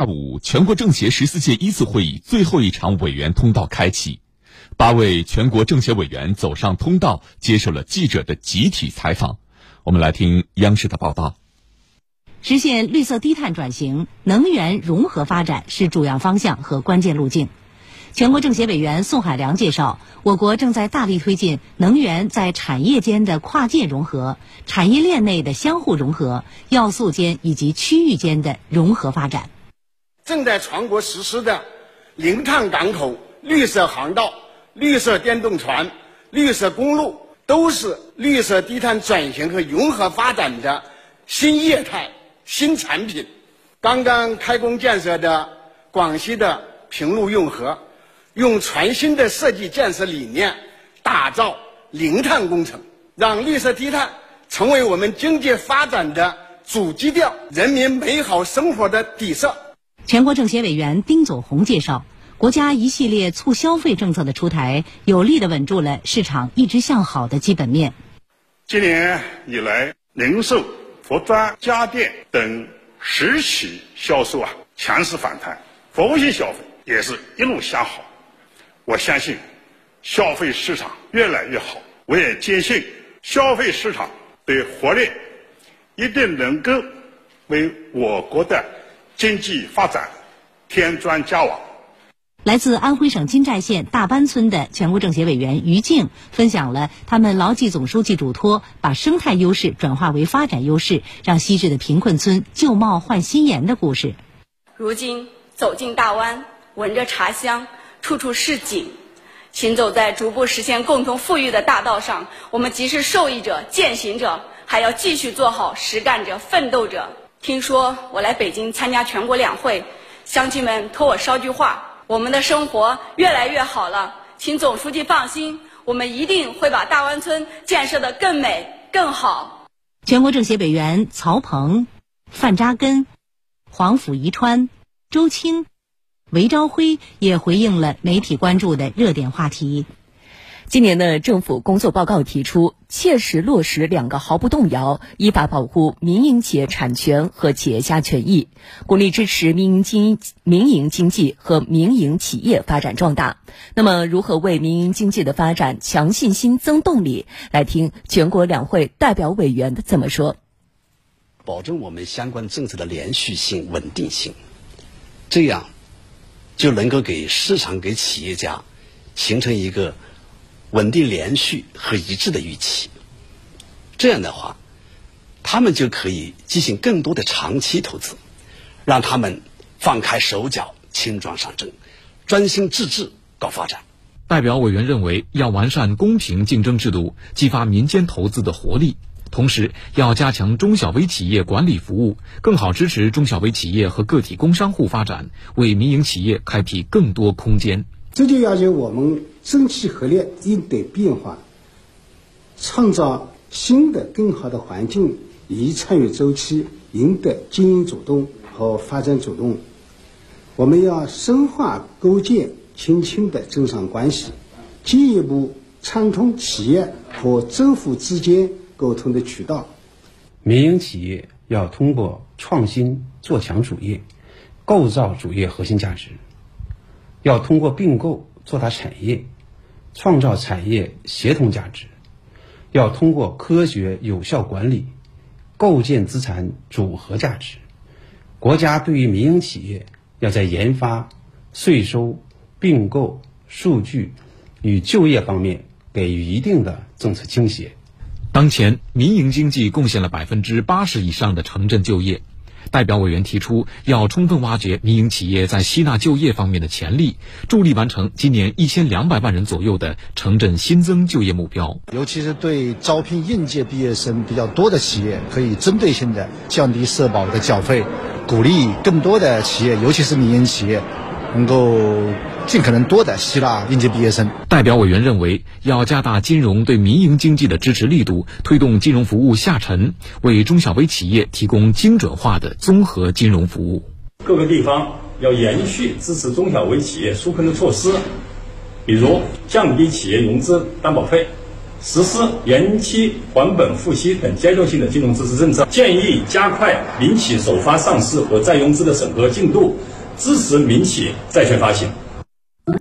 二五，全国政协十四届一次会议最后一场委员通道开启，八位全国政协委员走上通道，接受了记者的集体采访。我们来听央视的报道。实现绿色低碳转型，能源融合发展是主要方向和关键路径。全国政协委员宋海良介绍，我国正在大力推进能源在产业间的跨界融合、产业链内的相互融合、要素间以及区域间的融合发展。正在全国实施的零碳港口、绿色航道、绿色电动船、绿色公路，都是绿色低碳转型和融合发展的新业态、新产品。刚刚开工建设的广西的平陆运河。用全新的设计建设理念打造零碳工程，让绿色低碳成为我们经济发展的主基调，人民美好生活的底色。全国政协委员丁走红介绍，国家一系列促消费政策的出台，有力的稳住了市场一直向好的基本面。今年以来，零售、服装、家电等实体销售啊强势反弹，服务性消费也是一路向好。我相信，消费市场越来越好。我也坚信，消费市场的活力一定能够为我国的经济发展添砖加瓦。来自安徽省金寨县大班村的全国政协委员于静分享了他们牢记总书记嘱托，把生态优势转化为发展优势，让西至的贫困村旧貌换新颜的故事。如今走进大湾，闻着茶香。处处是景，行走在逐步实现共同富裕的大道上，我们既是受益者、践行者，还要继续做好实干者、奋斗者。听说我来北京参加全国两会，乡亲们托我捎句话：我们的生活越来越好了，请总书记放心，我们一定会把大湾村建设的更美、更好。全国政协委员曹鹏、范扎根、黄甫宜川、周青。韦朝辉也回应了媒体关注的热点话题。今年的政府工作报告提出，切实落实两个毫不动摇，依法保护民营企业产权和企业家权益，鼓励支持民营经民营经济和民营企业发展壮大。那么，如何为民营经济的发展强信心、增动力？来听全国两会代表委员的怎么说。保证我们相关政策的连续性、稳定性，这样。就能够给市场、给企业家形成一个稳定、连续和一致的预期。这样的话，他们就可以进行更多的长期投资，让他们放开手脚、轻装上阵，专心致志搞发展。代表委员认为，要完善公平竞争制度，激发民间投资的活力。同时，要加强中小微企业管理服务，更好支持中小微企业和个体工商户发展，为民营企业开辟更多空间。这就要求我们争气合力应对变化，创造新的更好的环境，以参与周期，赢得经营主动和发展主动。我们要深化构建亲亲的政商关系，进一步畅通企业和政府之间。沟通的渠道，民营企业要通过创新做强主业，构造主业核心价值；要通过并购做大产业，创造产业协同价值；要通过科学有效管理，构建资产组合价值。国家对于民营企业要在研发、税收、并购、数据与就业方面给予一定的政策倾斜。当前，民营经济贡献了百分之八十以上的城镇就业。代表委员提出，要充分挖掘民营企业在吸纳就业方面的潜力，助力完成今年一千两百万人左右的城镇新增就业目标。尤其是对招聘应届毕业生比较多的企业，可以针对性的降低社保的缴费，鼓励更多的企业，尤其是民营企业，能够。尽可能多的吸纳应届毕业生。代表委员认为，要加大金融对民营经济的支持力度，推动金融服务下沉，为中小微企业提供精准化的综合金融服务。各个地方要延续支持中小微企业纾困的措施，比如降低企业融资担保费，实施延期还本付息等阶段性的金融支持政策，建议加快民企首发上市和再融资的审核进度，支持民企债券发行。